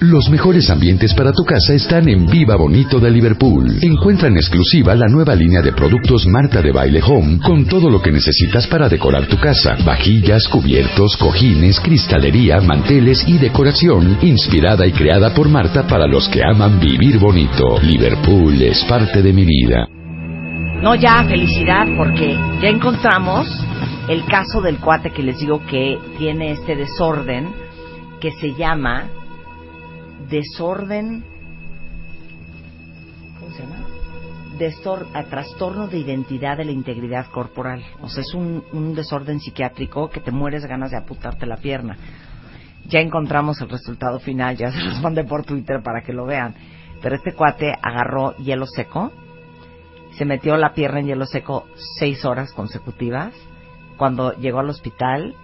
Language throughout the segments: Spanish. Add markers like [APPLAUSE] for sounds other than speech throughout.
Los mejores ambientes para tu casa están en Viva Bonito de Liverpool. Encuentra en exclusiva la nueva línea de productos Marta de Baile Home con todo lo que necesitas para decorar tu casa. Vajillas, cubiertos, cojines, cristalería, manteles y decoración inspirada y creada por Marta para los que aman vivir bonito. Liverpool es parte de mi vida. No, ya, felicidad, porque ya encontramos el caso del cuate que les digo que tiene este desorden que se llama desorden. ¿Cómo se llama? Destor, a trastorno de identidad de la integridad corporal. O sea, es un, un desorden psiquiátrico que te mueres ganas de apuntarte la pierna. Ya encontramos el resultado final, ya [LAUGHS] se los por Twitter para que lo vean. Pero este cuate agarró hielo seco, se metió la pierna en hielo seco seis horas consecutivas. Cuando llegó al hospital,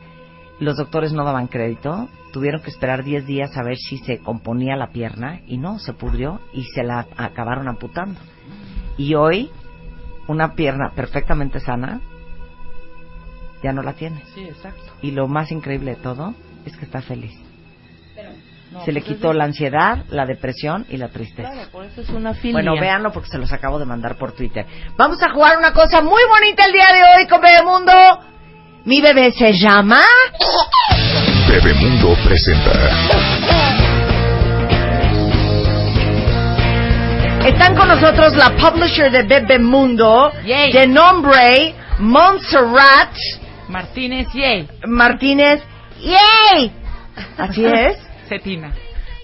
los doctores no daban crédito, tuvieron que esperar 10 días a ver si se componía la pierna y no, se pudrió y se la acabaron amputando. Y hoy, una pierna perfectamente sana, ya no la tiene. Sí, exacto. Y lo más increíble de todo es que está feliz. No, se le pues quitó la ansiedad, la depresión y la tristeza. Claro, por eso es una filia. Bueno, véanlo porque se los acabo de mandar por Twitter. Vamos a jugar una cosa muy bonita el día de hoy con Bebemundo. Mi bebé se llama... Bebemundo presenta. Están con nosotros la publisher de Bebemundo, Yay. de nombre Montserrat Martínez, yay. Martínez. ¡Yay! Así [LAUGHS] es. Cetina.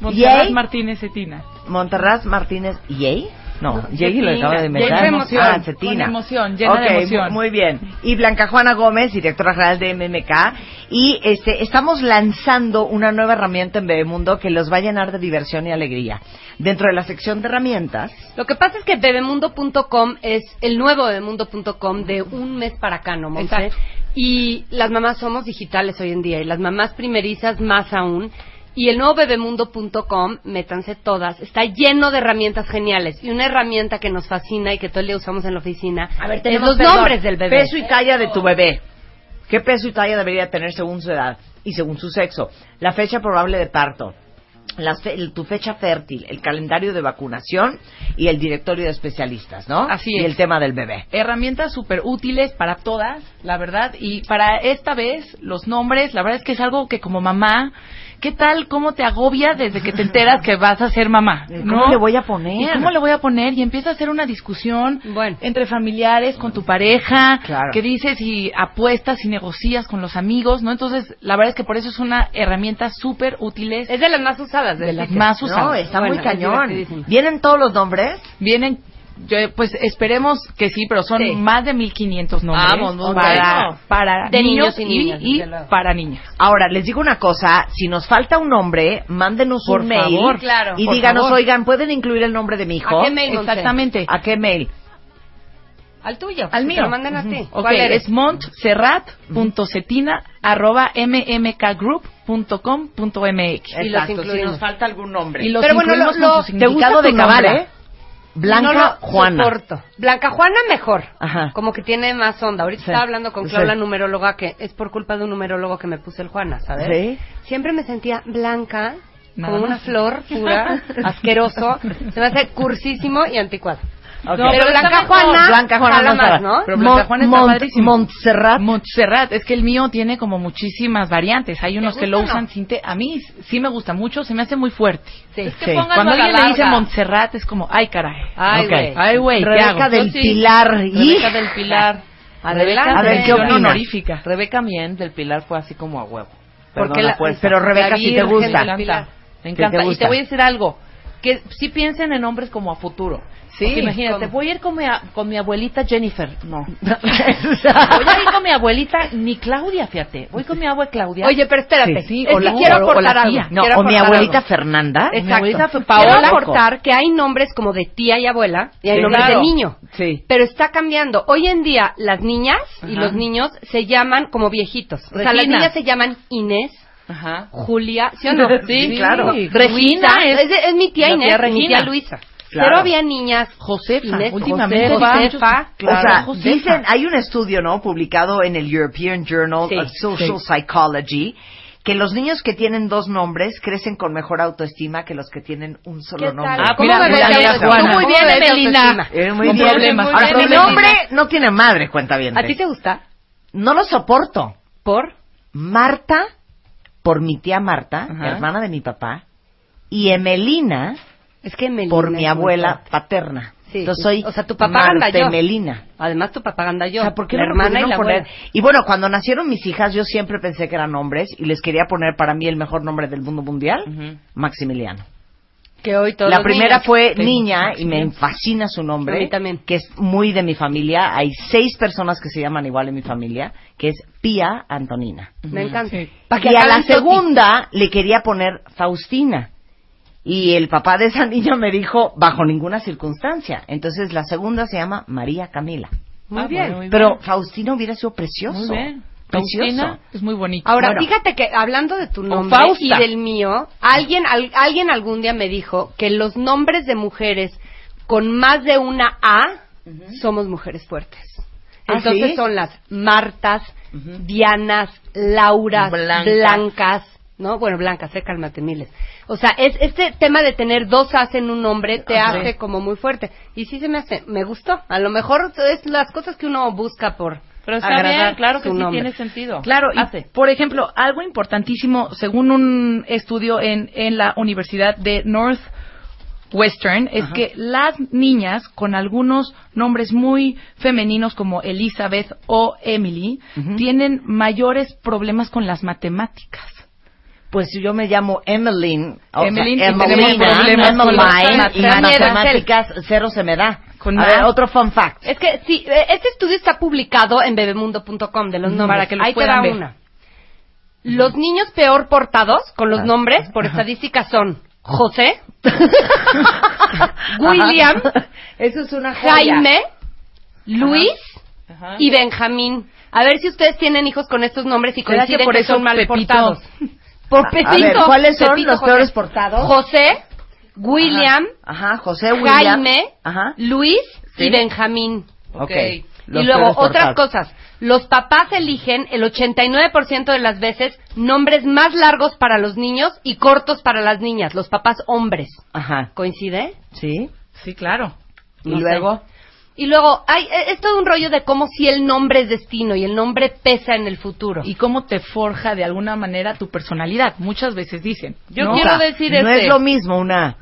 Montserrat Yay. Martínez Cetina. Monterraz Martínez. ¿Yay? No, Yay lo acaba de inventar. emoción, Ah, Cetina. con emoción, llena de emoción. mu- Muy bien. Y Blanca Juana Gómez, directora general de MMK. Y este, estamos lanzando una nueva herramienta en Bebemundo que los va a llenar de diversión y alegría. Dentro de la sección de herramientas, Lo que pasa es que bebemundo.com es el nuevo bebemundo.com de un mes para acá, ¿no, Monse? Y las mamás somos digitales hoy en día y las mamás primerizas más aún. Y el nuevo bebemundo.com, métanse todas, está lleno de herramientas geniales. Y una herramienta que nos fascina y que todo el día usamos en la oficina A ver, es los perdón, nombres del bebé. Peso y talla de tu bebé. ¿Qué peso y talla debería tener según su edad y según su sexo? La fecha probable de parto. las fe- tu fecha fértil, el calendario de vacunación y el directorio de especialistas, ¿no? Así Y es. el tema del bebé. herramientas súper útiles para todas, la verdad, y para esta vez los nombres, la verdad es que es algo que como mamá, ¿qué tal? ¿Cómo te agobia desde que te enteras que vas a ser mamá? ¿Cómo ¿no? le voy a ¿Y poner? cómo le voy a poner? Y empieza a hacer una discusión Bueno. entre familiares, con tu pareja, Claro. que dices y apuestas y negocias con los amigos, ¿no? Entonces, la verdad es que por eso es una herramienta súper útil. Es de las más usadas. De las más usadas. No, está muy Bueno, cañón. ¿Vienen todos los nombres? Vienen, yo, pues esperemos que sí, pero son Sí. más de 1500 nombres. Vamos, muy para, bueno. para De niños, niños y niñas, para niñas. Ahora, les digo una cosa, si nos falta un nombre, mándenos Por un mail favor. Claro, y por díganos, favor. oigan, ¿pueden incluir el nombre de mi hijo? ¿A qué mail? Exactamente. ¿A qué mail? Al tuyo. Al mío. Te lo mandan a ti. Ok, ¿Cuál eres? es montserrat.cetina arroba mmkgroup.com.mx. Y los Exacto, si incluimos. nos falta algún nombre. Y los Pero bueno, incluimos lo- lo- su ¿Te significado gusta de nombre? Blanca no lo Juana. soporto. Blanca Juana mejor. Ajá. Como que tiene más onda. Ahorita Sí. estaba hablando con Sí. Claudia, numeróloga, que es por culpa de un numerólogo que me puse el Juana, ¿sabes? ¿Sí? Siempre me sentía blanca, Nada como una flor pura, [LAUGHS] asqueroso. Se me hace cursísimo y anticuado. Ok. No, pero Blanca. Juana, Blanca Juana más, ¿no? Pero Blanca Juana está Mont- padrísimo. Montserrat. Montserrat, es que el mío tiene como muchísimas variantes. Hay unos que lo no? usan sin te- A mí sí me gusta mucho, se me hace muy fuerte. Sí. Es que Sí. Cuando a la alguien le dice Montserrat es como, ay caray. Ay, güey. Ay, güey, ¿qué Rebeca del sí. Pilar. Rebeca del Pilar. Adelante. A ver, ¿qué honorífica. Rebeca Mien del Pilar fue así como a huevo. Porque la- fuerza. pero Rebeca sí te gusta. del Pilar. Me encanta. y te voy a decir algo. Que sí piensen en hombres como a futuro. Sí. Porque imagínate, ¿Cómo? voy a ir con mi, con mi abuelita Jennifer. No. [LAUGHS] voy a ir con mi abuelita, ni Claudia, fíjate. Voy con mi abuela Claudia. Oye, pero espérate. Sí, sí, es o que la- quiero aportar algo. No, Quiero o mi abuelita algo. Fernanda. Mi Exacto. abuelita fue Quiero Paola. aportar que hay nombres como de tía y abuela y hay Sí, nombres claro. de niño. Sí. Pero está cambiando. Hoy en día las niñas y Ajá. los niños se llaman como viejitos. O sea, las niñas se llaman Inés, Ajá. Julia, ¿sí o no? [LAUGHS] Sí, claro. Regina Luisa, es, es, es mi tía Inés, tía mi Regina. tía Luisa. Claro. Pero había niñas Josefa. Inés, últimamente Josefa, muchos- o sea, Josefa. dicen, hay un estudio, ¿no? Publicado en el European Journal Sí, of Social Psychology que los niños que tienen dos nombres crecen con mejor autoestima que los que tienen un solo ¿Qué nombre. tal? Ah, ¿Cómo mira, mira, mira? Juana. Muy bien, ¿Cómo bebé de Evelina. Eh, muy Con bien. problemas. Ahora, nombre no tiene madre, cuenta bien. ¿A ti te gusta? No lo soporto. ¿Por? Marta, por mi tía Marta, Ajá. hermana de mi papá, y Emelina, Es que Melina por mi abuela paterna. Sí. Entonces soy O sea, tu papá anda yo. Emelina. Además, tu propaganda yo. O sea, ¿por qué la no hermana y la poner? abuela. Y bueno, cuando nacieron mis hijas, yo siempre pensé que eran hombres y les quería poner para mí el mejor nombre del mundo mundial. Maximiliano. Que hoy todos La primera niños- fue niña y me fascina su nombre. A mí también. Que es muy de mi familia. Hay seis personas que se llaman igual en mi familia, que es Pía Antonina. Me encanta. Sí. Y a la segunda le quería poner Faustina. Y el papá de esa [LAUGHS] niña me dijo, bajo ninguna circunstancia. Entonces la segunda se llama María Camila. Muy Ah, bien. bueno, muy Pero Faustina hubiera sido precioso. Muy bien. Precioso. Faustina es muy bonito. Ahora, Bueno. fíjate que hablando de tu nombre y del mío, alguien, al- alguien algún día me dijo que los nombres de mujeres con más de una A somos mujeres fuertes. ¿Ah, Entonces sí? son las Martas, Dianas, Lauras, Blanca. Blancas, ¿no? Bueno, Blancas, eh, cálmate, miles. O sea, es este tema de tener dos As en un nombre te hace como muy fuerte. Y sí se me hace, me gustó. A lo mejor es las cosas que uno busca por Pero está agradar bien, claro que sí nombre. tiene sentido. Claro, y por ejemplo, algo importantísimo, según un estudio en, en la Universidad de Northwestern, es que las niñas con algunos nombres muy femeninos como Elizabeth o Emily tienen mayores problemas con las matemáticas. Pues yo me llamo Emmeline. o Emmeline, sea, Emelina, las y matemáticas. matemáticas cero se me da. Con a más. ver, otro fun fact. Es que sí, eh, este estudio está publicado en bebemundo.com de los Ujú, nombres. para que los Ahí te puedan da ver. una. Los niños peor portados con los nombres, por estadística, son José, [LAUGHS] William, Ajá. Eso es una joya. Jaime, Luis Ajá. y Benjamín. A ver si ustedes tienen hijos con estos nombres y ¿Será que coinciden por que eso son mal Pepito? portados. Por A- a Pepito. ver, ¿cuáles son Pepito los José. peores portados? José, William, Ajá, José William. Jaime, Ajá. Luis Sí. y Benjamín. Ok. Ok. Los y luego, otras cosas. Los papás eligen el 89% de las veces nombres más largos para los niños y cortos para las niñas, los papás hombres. Ajá. ¿Coincide? Sí. Sí, claro. Y No sé. Y luego, hay, eh, es todo un rollo de cómo si el nombre es destino y el nombre pesa en el futuro. Y cómo te forja de alguna manera tu personalidad. Muchas veces dicen. Yo ¿no? quiero O sea, decir no este. es lo mismo una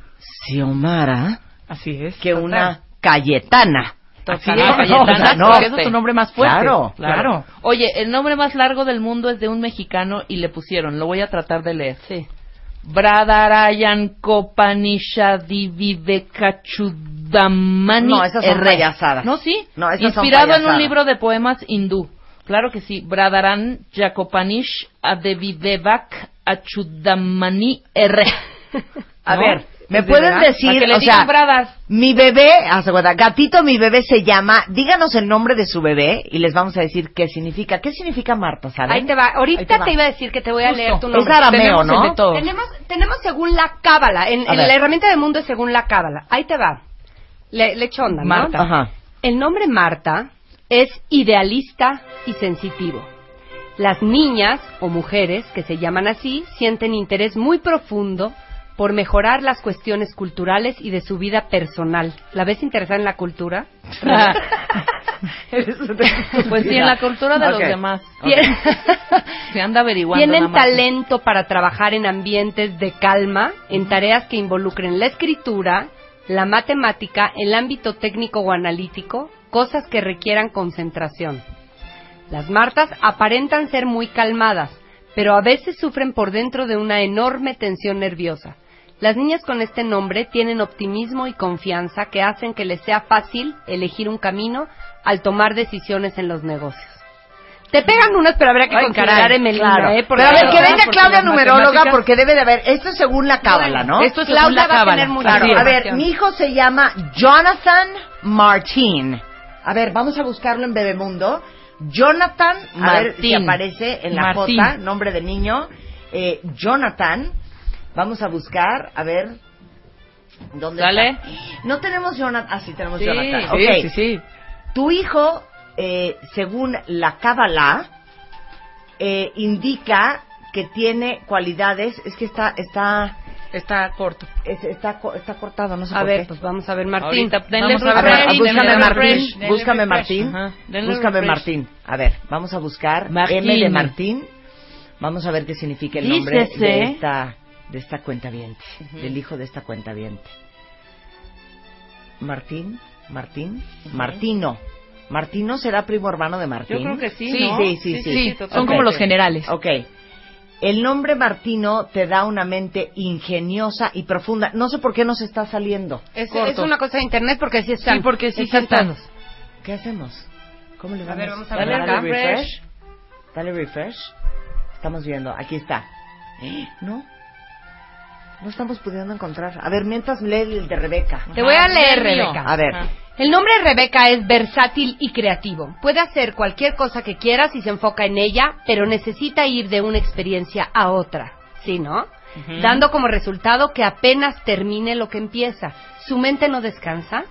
Xiomara Así es. que una Cayetana. Así es. Cayetana, no, eso es tu nombre más fuerte. Claro, claro. Oye, el nombre más largo del mundo es de un mexicano y le pusieron, lo voy a tratar de leer. Sí. Bradarayan Kopanishadivivekachudamani No, esas son payasadas. No, sí. No, esas son Inspirado en un libro de poemas hindú. Claro que sí. Bradaran Jakopanish Adevivevak Achudamani R. A ¿No? ver, ¿me ¿Es de pueden verdad? decir, o sea, mi bebé, gatito mi bebé se llama, díganos el nombre de su bebé y les vamos a decir qué significa. ¿Qué significa Marta, saben? Ahí te va. Ahorita te iba a decir que te voy a Justo. leer tu Es nombre. arameo, Tenemos ¿no? Tenemos, tenemos según la cábala. En, la herramienta del mundo es según la cábala. Ahí te va. Le, le echo onda, ¿no? Marta. Ajá. El nombre Marta es idealista y sensitivo. Las niñas o mujeres que se llaman así sienten interés muy profundo por mejorar las cuestiones culturales y de su vida personal. ¿La ves interesada en la cultura? [LAUGHS] Pues sí, en la cultura de los demás. [LAUGHS] Se anda averiguando. nada Tienen más. talento para trabajar en ambientes de calma, en tareas que involucren la escritura, la matemática, el ámbito técnico o analítico, cosas que requieran concentración. Las Martas aparentan ser muy calmadas, pero a veces sufren por dentro de una enorme tensión nerviosa. Las niñas con este nombre tienen optimismo y confianza que hacen que les sea fácil elegir un camino al tomar decisiones en los negocios. Te pegan unas, pero habrá que Ay, considerar caray, Emelina, claro. ¿eh? Porque- Pero a ver, que venga Claudia numeróloga porque debe de haber, esto es según la cábala, ¿no? Esto es según Claudia la va a tener mucha Claro, a ver, mi hijo se llama Jonathan Martín. A ver, vamos a buscarlo en Bebemundo. Jonathan, a ver si aparece en la Martín. foto, nombre de niño. Eh, Jonathan, vamos a buscar, a ver, ¿dónde ¿Sale? está? No tenemos Jonathan, ah, sí tenemos Sí, Jonathan. Sí, Ok. sí, sí. Tu hijo, eh, según la Kabbalah, eh, indica que tiene cualidades, es que está, está, Está corto. es- está, está cortado, no sé A por ver, qué. pues vamos a ver, Martín. Ahorita, denle vamos a ver, búscame denle Martín, búscame. Martín, búscame. Martín. A ver, vamos a buscar Martín. M de Martín. Vamos a ver qué significa el nombre Dícese. de esta, de esta cuenta del hijo de esta cuenta Martín, Martín, Martino. Martino será primo hermano de Martín. Yo creo que sí, Sí, ¿no? sí, sí, sí. Son como los generales. Ok. El nombre Martino te da una mente ingeniosa y profunda. No sé por qué nos está saliendo. Es, una cosa de internet porque sí están. Sí, porque sí están. ¿Qué hacemos? ¿Cómo le A vamos? ver, vamos a Dale, ver dale acá. refresh. Dale refresh. Estamos viendo. Aquí está. ¿Eh? ¿No? No estamos pudiendo encontrar. A ver, mientras lee el de Rebeca. Te voy a leer. Rebeca. A ver. El nombre Rebeca es versátil y creativo. Puede hacer cualquier cosa que quiera si se enfoca en ella, pero necesita ir de una experiencia a otra. ¿Sí, no? Dando como resultado que apenas termine lo que empieza. Su mente no descansa.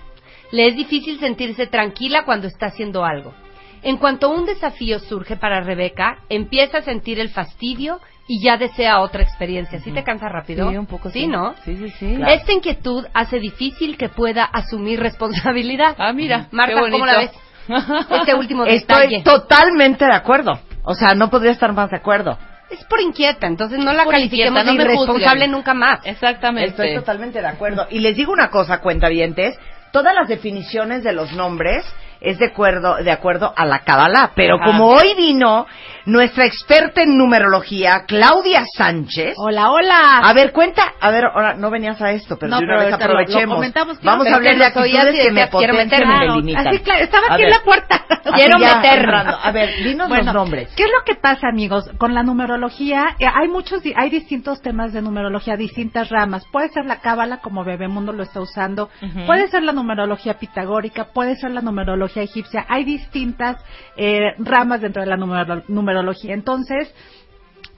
Le es difícil sentirse tranquila cuando está haciendo algo. En cuanto un desafío surge para Rebeca, empieza a sentir el fastidio y ya desea otra experiencia. ¿Sí te cansa rápido? Sí, un poco Sí, sí. ¿no? Sí, sí, sí. Claro. Esta inquietud hace difícil que pueda asumir responsabilidad. Ah, mira. Marta, qué. ¿cómo la ves? [LAUGHS] Este último Estoy detalle. totalmente de acuerdo. O sea, no podría estar más de acuerdo. Es por inquieta, entonces no la califiquemos no de me irresponsable juzguen. nunca más. Exactamente. Estoy totalmente de acuerdo. Y les digo una cosa, cuentavientes. Todas las definiciones de los nombres es de acuerdo, de acuerdo a la Kabbalah. Pero Ajá. como hoy vino nuestra experta en numerología, Claudia Sánchez. Hola, hola. A ver, cuenta. A ver, ahora no venías a esto, pero No, de una vez ahorita lo- lo aprovechemos. Vamos a hablar de actitudes que me potencian y me limitan. Así, claro, estaba A aquí en la puerta. Quiero ya meter. entrando. A ver, dinos Bueno, los nombres. ¿Qué es lo que pasa, amigos? Con la numerología, eh, hay muchos, hay distintos temas de numerología, distintas ramas. Puede ser la cábala, como Bebemundo lo está usando. Puede ser la numerología pitagórica, puede ser la numerología egipcia. Hay distintas eh, ramas dentro de la numero- numerología. Entonces,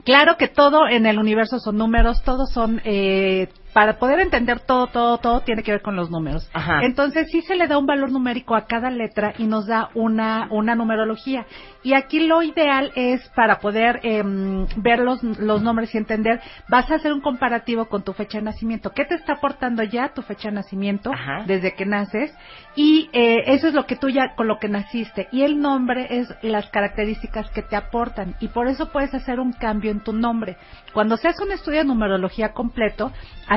Claro que todo en el universo son números, todos son, eh, para poder entender todo, todo, todo tiene que ver con los números. Ajá. Entonces sí se le da un valor numérico a cada letra y nos da una, una numerología. Y aquí lo ideal es para poder em, ver los, los nombres y entender, vas a hacer un comparativo con tu fecha de nacimiento. ¿Qué te está aportando ya tu fecha de nacimiento Ajá. desde que naces? Y eh, eso es lo que tú ya, con lo que naciste. Y el nombre es las características que te aportan. Y por eso puedes hacer un cambio en tu nombre. Cuando se hace un estudio de numerología completo,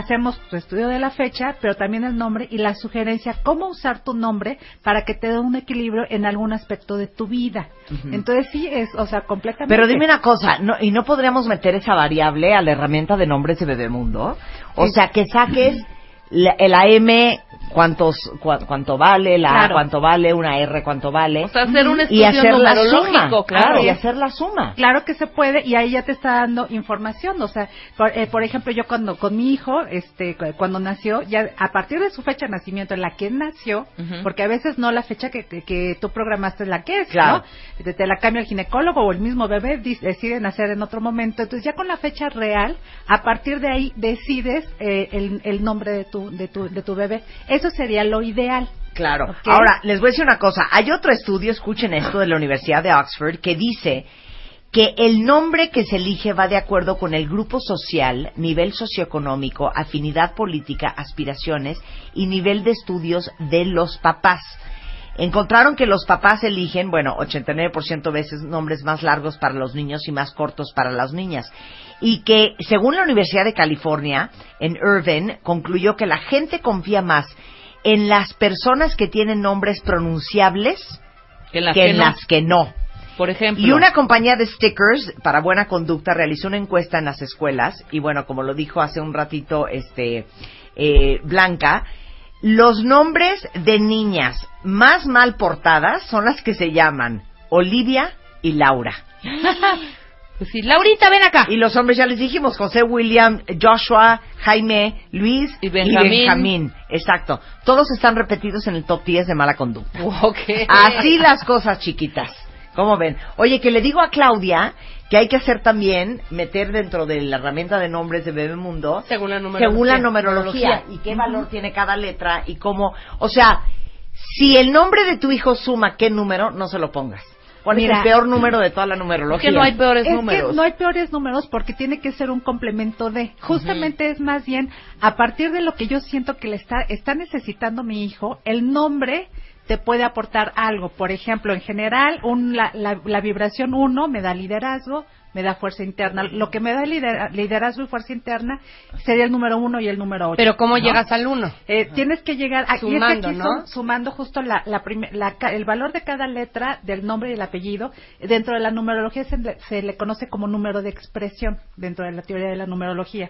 hacemos tu estudio de la fecha, pero también el nombre y la sugerencia cómo usar tu nombre para que te dé un equilibrio en algún aspecto de tu vida. Entonces sí es, o sea, completamente. Pero dime una cosa, ¿no, ¿y no podríamos meter esa variable a la herramienta de nombres de Bebemundo? O sea, que saques [LAUGHS] la, la M, cuántos, cua- cuánto vale, la A, Claro. cuánto vale, una R, cuánto vale. O sea, hacer un y estudio hacer la suma, claro. y hacer la suma. Claro que se puede y ahí ya te está dando información, o sea, por, eh, por ejemplo, yo cuando con mi hijo, este, cu- cuando nació, ya a partir de su fecha de nacimiento, en la que nació, porque a veces no la fecha que, que, que tú programaste es la que es, Claro. ¿no? Te, te la cambia el ginecólogo o el mismo bebé decide nacer en otro momento, entonces ya con la fecha real, a partir de ahí decides eh, el, el nombre de tu, de tu, de tu bebé. Eso sería lo ideal. Claro. Ahora, les voy a decir una cosa. Hay otro estudio, escuchen esto, de la Universidad de Oxford, que dice que el nombre que se elige va de acuerdo con el grupo social, nivel socioeconómico, afinidad política, aspiraciones y nivel de estudios de los papás. Encontraron que los papás eligen, bueno, 89% veces nombres más largos para los niños y más cortos para las niñas. Y que, según la Universidad de California, en Irvine, concluyó que la gente confía más en las personas que tienen nombres pronunciables Que en las que que en no. las que no. Por ejemplo. Y una compañía de stickers para buena conducta realizó una encuesta en las escuelas y bueno, como lo dijo hace un ratito este eh, Blanca, los nombres de niñas más mal portadas son las que se llaman Olivia y Laura. [LAUGHS] Pues sí, Laurita, ven acá. Y los hombres ya les dijimos, José William, Joshua, Jaime, Luis Y Benjamín. Benjamín. Exacto. Todos están repetidos en el top 10 de mala conducta. Ok. Así las cosas chiquitas. ¿Cómo ven? Oye, que le digo a Claudia que hay que hacer también, meter dentro de la herramienta de nombres de Bebemundo, Según la numerología. según la numerología, y qué valor tiene cada letra y cómo, o sea, si el nombre de tu hijo suma qué número, no se lo pongas. ¿Cuál Mira, es el peor número de toda la numerología? que no hay peores es números. que no hay peores números porque tiene que ser un complemento de. Justamente es más bien a partir de lo que yo siento que le está, está necesitando mi hijo, el nombre te puede aportar algo. Por ejemplo, en general, un, la, la, la vibración 1 me da liderazgo, me da fuerza interna. Lo que me da lidera- liderazgo y fuerza interna sería el número 1 y el número 8. Pero ¿cómo llegas al uno? Eh, tienes que llegar a, y es que Sumando, aquí ¿no? son- sumando justo la, la prime- la el valor de cada letra del nombre y el apellido dentro de la numerología se le, se le conoce como número de expresión dentro de la teoría de la numerología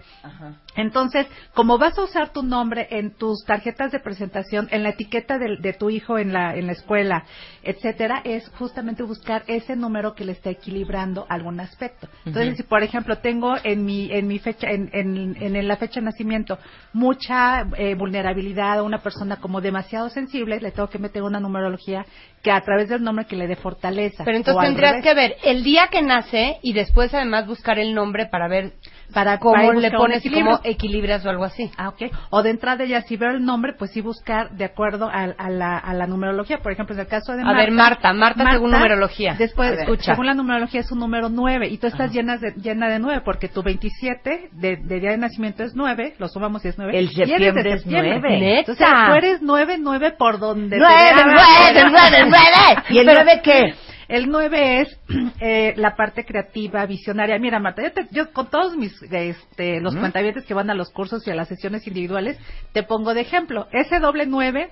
entonces como vas a usar tu nombre en tus tarjetas de presentación en la etiqueta del- de, tu hijo en la en la escuela etcétera es justamente buscar ese número que le está equilibrando algún aspecto entonces si por ejemplo tengo en mi en mi fecha en, en, en la fecha de nacimiento mucha eh, vulnerabilidad o una persona como demasiado sensible le tengo que meter una numerología que a través del nombre que le dé fortaleza Pero entonces tendrías que ver el día que nace y después además buscar el nombre para ver para cómo le pones y cómo equilibras o algo así. Ah, ok. O de entrada ya si veo el nombre, pues sí buscar de acuerdo a, a la, a la numerología. Por ejemplo, en el caso de A Marta. ver, Marta, Marta según numerología. Después, A ver, escucha. según la numerología es un número 9 y tú estás llena de, llena de 9 porque tu 27 de, de día de nacimiento es 9, lo sumamos y es 9. El y eres de septiembre es septiembre. nueve. Entonces ¡Neta! tú eres 9, 9 por donde te ¡Nueve, veas. nueve, nueve, nueve! [LAUGHS] ¿Y el Pero- nueve qué? El 9 es [CLEARS THROAT] eh, la parte creativa, visionaria. Mira, Marta, yo, te- yo con todos mis, este, los cuentavientes que van a los cursos y a las sesiones individuales, te pongo de ejemplo. Ese doble 9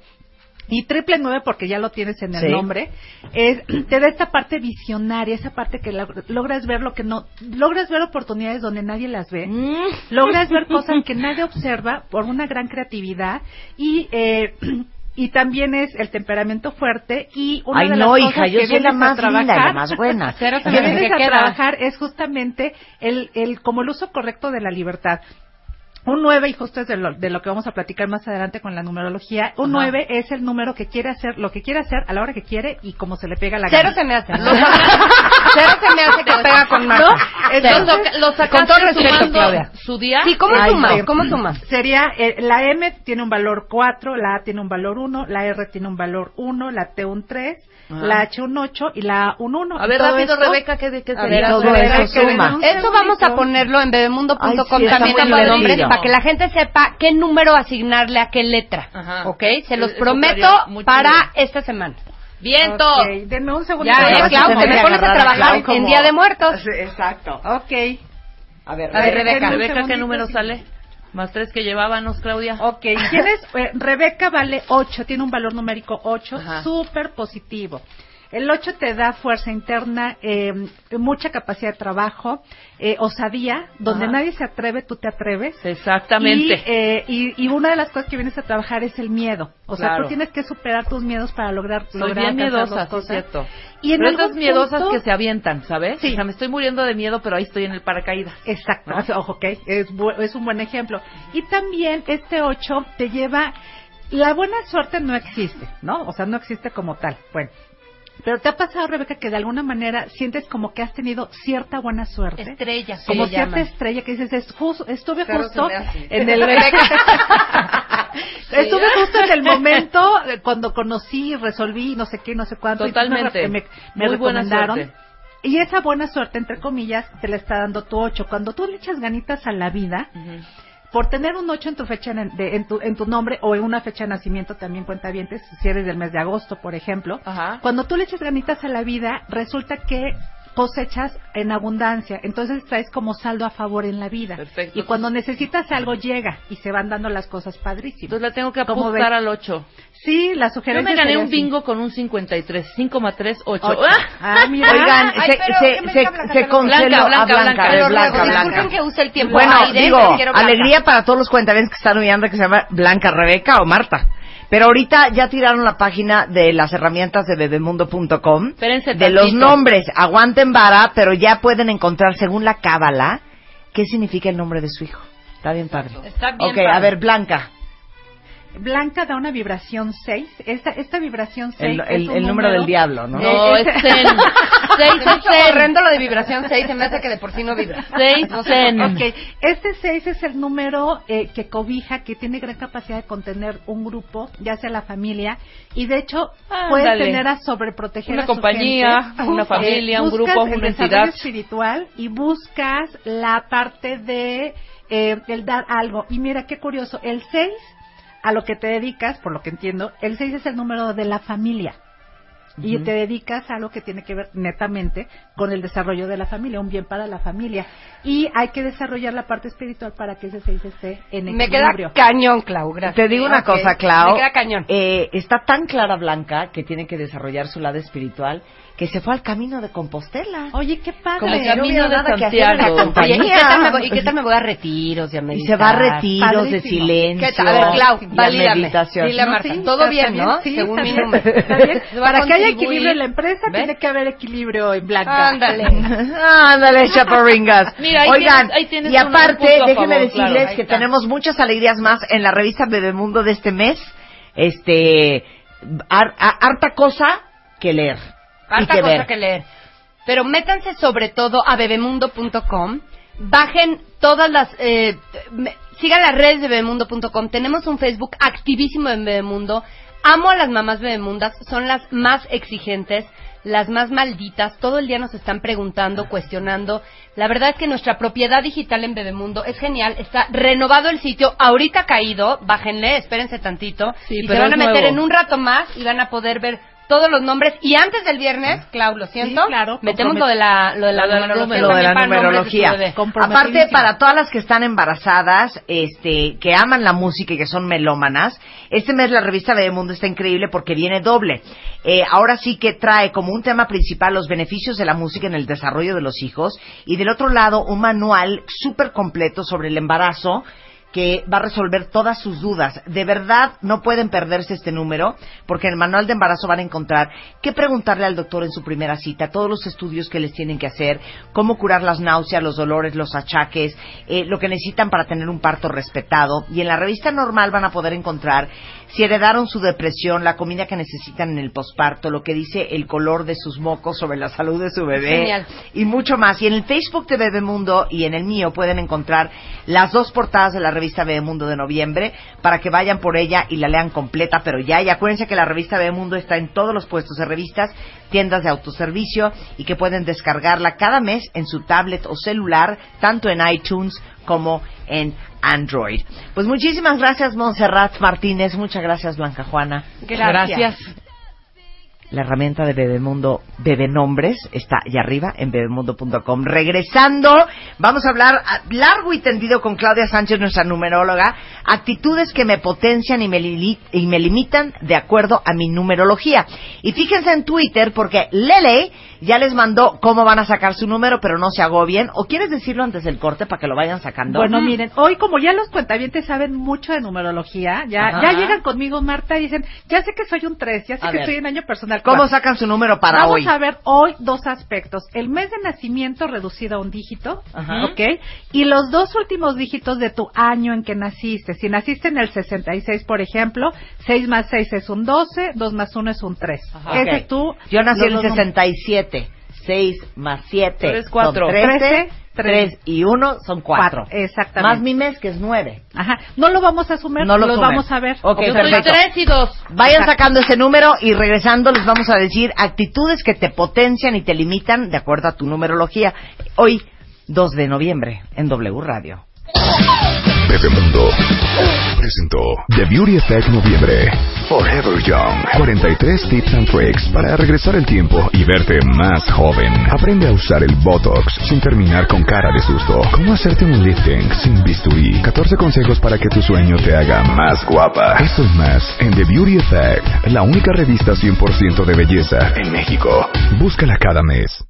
y triple 9, porque ya lo tienes en el Sí. nombre, es, [CLEARS THROAT] te da esta parte visionaria, esa parte que logras ver lo que no, logras ver oportunidades donde nadie las ve logras ver [LAUGHS] cosas que nadie observa por una gran creatividad y eh, [CLEARS THROAT] y también es el temperamento fuerte y una Ay, de las no, cosas hija, yo que soy la linda y la trabajar- más [LAUGHS] buena. Cero se que vienes que a queda. trabajar es justamente el, el como el uso correcto de la libertad. Un 9, y justo es de lo, de lo que vamos a platicar más adelante con la numerología, un 9 es el número que quiere hacer, lo que quiere hacer a la hora que quiere y como se le pega la Cero gana. se me hace. Saca- Cero se me hace que pega con Marta. ¿No? Lo Con todo respeto, Claudia. su día. Sí, ¿cómo Ay, sí. ¿Cómo sumas? Sería, eh, la M tiene un valor 4, la A tiene un valor 1, la R tiene un valor 1, la T un 3, la H un 8 y la A un 1. A ver, Todo rápido, esto- Rebeca, ¿qué, qué A sería? ver, todo Rebeca, eso que suma. Esto vamos a ponerlo en bebemundo.com sí, también nombres divertido. Para que la gente sepa qué número asignarle a qué letra. Ajá. ¿Ok? Se los Eso prometo estaría para chido. esta semana. ¡Viento! Ok, denme un segundo. Ya, eh, Clau, que me pones a trabajar en Día de Muertos. Sí, Exacto. Ok. A ver, A ver, Rebeca. ¿qué número sí. sale? Más tres que llevábamos, Claudia. Ok, tienes, [LAUGHS] eh, Rebeca vale 8, tiene un valor numérico 8, Ajá. súper positivo. El 8 te da fuerza interna, eh, mucha capacidad de trabajo, eh, osadía, donde Ajá. nadie se atreve, tú te atreves. Exactamente. Y, eh, y, y una de las cosas que vienes a trabajar es el miedo. O sea, Claro. tú tienes que superar tus miedos para lograr, Soy lograr bien miedosa, las sí, cosas. cierto. Y en pero miedosas que se avientan, ¿sabes? Sí. O sea, me estoy muriendo de miedo, pero ahí estoy en el paracaídas. Exacto, ¿No? ojo, ok, es, es un buen ejemplo. Y también este 8 te lleva, la buena suerte no existe, ¿no? O sea, no existe como tal. Bueno, pero te ha pasado, Rebeca, que de alguna manera sientes como que has tenido cierta buena suerte. Estrella, se como cierta llaman. estrella que dices, es estuve justo en el [LAUGHS] [LAUGHS] estuve justo en el momento cuando conocí, resolví, no sé qué, no sé cuánto. y Totalmente. Me, me Muy recomendaron. Y esa buena suerte, entre comillas, te la está dando tu 8. Cuando tú le echas ganitas a la vida, por tener un 8 en tu fecha en, de- en tu, en tu nombre o en una fecha de nacimiento también cuenta bien, si eres del mes de agosto, por ejemplo, Ajá. cuando tú le echas ganitas a la vida, resulta que cosechas en abundancia, entonces traes como saldo a favor en la vida. Perfecto. Y cuando necesitas algo llega y se van dando las cosas padrísimas. Entonces la tengo que ¿Cómo apostar ves? al 8. Sí, la Yo sugerencia me gané un así. bingo con un 53. 5 más 3, 8. Ocho. Ah, mira. Oigan, Ay, se, se, que me se, diga Blanca, se Blanca. congeló Blanca, a Blanca, Blanca, Blanca. Blanca, que use el tiempo Bueno, aire, digo, alegría para todos los cuentavientes que están oyendo que se llama Blanca, Rebeca o Marta. Pero ahorita ya tiraron la página de las herramientas de bebemundo.com. Espérense De los nombres, aguanten vara, pero ya pueden encontrar según la cábala qué significa el nombre de su hijo. Está bien padre. Está bien Ok, padre. a ver, Blanca. Blanca da una vibración 6. Esta, esta vibración 6 El, es el- un el número del diablo, ¿no? No, es zen. [LAUGHS] Seis Se me es hizo zen. horrendo lo de vibración 6, se me hace que de por sí no vibra. Seis zen. Ok, este 6 es el número eh, que cobija, que tiene gran capacidad de contener un grupo, ya sea la familia, y de hecho puede Ándale. tener a sobreproteger Una a su compañía, gente. una familia, un buscas grupo, el una desarrollo entidad. espiritual y buscas la parte de eh, el dar algo. Y mira qué curioso, el 6 a lo que te dedicas, por lo que entiendo, el 6 es el número de la familia. Y te dedicas a algo que tiene que ver netamente con el desarrollo de la familia, un bien para la familia. Y hay que desarrollar la parte espiritual para que ese 6 esté en Me queda equilibrio. cañón, Clau, gracias. Te digo una cosa, Clau. Me queda cañón. Eh, está tan clara Blanca que tiene que desarrollar su lado espiritual que se fue al camino de Compostela. Oye, qué padre. Como el no camino hubiera de nada que hacer en la Santiago. compañía. Oye, ¿y qué, tal me voy, ¿y qué tal me voy a retiros y a Y meditar? se va a retiros de Padrísimo. silencio. ¿Qué tal? A ver, Clau, y valídame. meditación. Dile a No, Marta, sí, todo está bien, ¿no? Sí, Según mi bien, número. bien. Para que haya equilibrio en la empresa, ¿Ves? tiene que haber equilibrio en blanca. Ándale. Ándale, [LAUGHS] chaparringas. Mira, ahí Oigan, tienes- ahí tienes y aparte, déjenme favor, decirles claro, que está. tenemos muchas alegrías más en la revista Bebemundo de este mes. Este, harta cosa que leer. Harta que cosa ver. que leer. Pero métanse sobre todo a bebemundo.com. Bajen todas las... Eh, me- sigan las redes de bebemundo.com. Tenemos un Facebook activísimo en Bebemundo. Amo a las mamás bebemundas. Son las más exigentes, las más malditas. Todo el día nos están preguntando, cuestionando. La verdad es que nuestra propiedad digital en Bebemundo es genial. Está renovado el sitio. Ahorita caído. Bájenle, espérense tantito. Sí, y se van a meter nuevo. en un rato más y van a poder ver todos los nombres. Y antes del viernes, Clau, lo siento, Sí, claro, metemos lo de la, lo de la Lo numerología. de la de. Aparte, para todas las que están embarazadas, este, que aman la música y que son melómanas, este mes la revista Bebemundo está increíble porque viene doble. Eh, ahora sí que trae como un tema principal los beneficios de la música en el desarrollo de los hijos y del otro lado un manual súper completo sobre el embarazo que va a resolver todas sus dudas. De verdad, no pueden perderse este número, porque en el manual de embarazo van a encontrar qué preguntarle al doctor en su primera cita, todos los estudios que les tienen que hacer, cómo curar las náuseas, los dolores, los achaques, eh, lo que necesitan para tener un parto respetado. Y en la revista normal van a poder encontrar si heredaron su depresión, la comida que necesitan en el posparto, lo que dice el color de sus mocos sobre la salud de su bebé Genial. y mucho más. Y en el Facebook de Bebemundo y en el mío pueden encontrar las dos portadas de la revista Bebemundo de noviembre para que vayan por ella y la lean completa, pero ya. Y acuérdense que la revista Bebemundo está en todos los puestos de revistas, tiendas de autoservicio y que pueden descargarla cada mes en su tablet o celular, tanto en iTunes como en Android. Pues muchísimas gracias, Montserrat Martínez. Muchas gracias, Blanca Juana. Gracias. La herramienta de Bebemundo Bebenombres está allá arriba en bebemundo.com. Regresando, vamos a hablar largo y tendido con Claudia Sánchez, nuestra numeróloga, actitudes que me potencian y me, lili- y me limitan de acuerdo a mi numerología. Y fíjense en Twitter porque Lele ya les mandó cómo van a sacar su número, pero no se agobien. ¿O quieres decirlo antes del corte para que lo vayan sacando? Bueno, miren, hoy como ya los cuentavientes saben mucho de numerología, ya, Ajá. ya llegan conmigo, Marta, y dicen, ya sé que soy un 3, ya sé A que ver. soy en año personal. ¿Cómo cuatro". sacan su número para Vamos hoy? a ver hoy dos aspectos. El mes de nacimiento reducido a un dígito, Ajá. ¿ok? Y los dos últimos dígitos de tu año en que naciste. Si naciste en el 66, por ejemplo, 6 más 6 es un 12, 2 más 1 es un 3. Ajá. Ese Ok. tú. Yo nací en el dos números. 67. 6 más 7 Tres, cuatro. 13, Trece, 3 y 1 son 4. Cuatro, exactamente. Más mi mes, que es 9. Ajá. No lo vamos a asumir, No lo los vamos a ver. Ok, Yo soy perfecto. tres y dos. Vayan sacando ese número y regresando les vamos a decir actitudes que te potencian y te limitan de acuerdo a tu numerología. Hoy, 2 de noviembre, en W Radio. Bebemundo presentó The Beauty Effect Noviembre. Forever Young. 43 tips and tricks para regresar el tiempo y verte más joven. Aprende a usar el Botox sin terminar con cara de susto. Cómo hacerte un lifting sin bisturí. 14 consejos para que tu sueño te haga más guapa. Esto es más en The Beauty Effect, la única revista 100% de belleza en México. Búscala cada mes.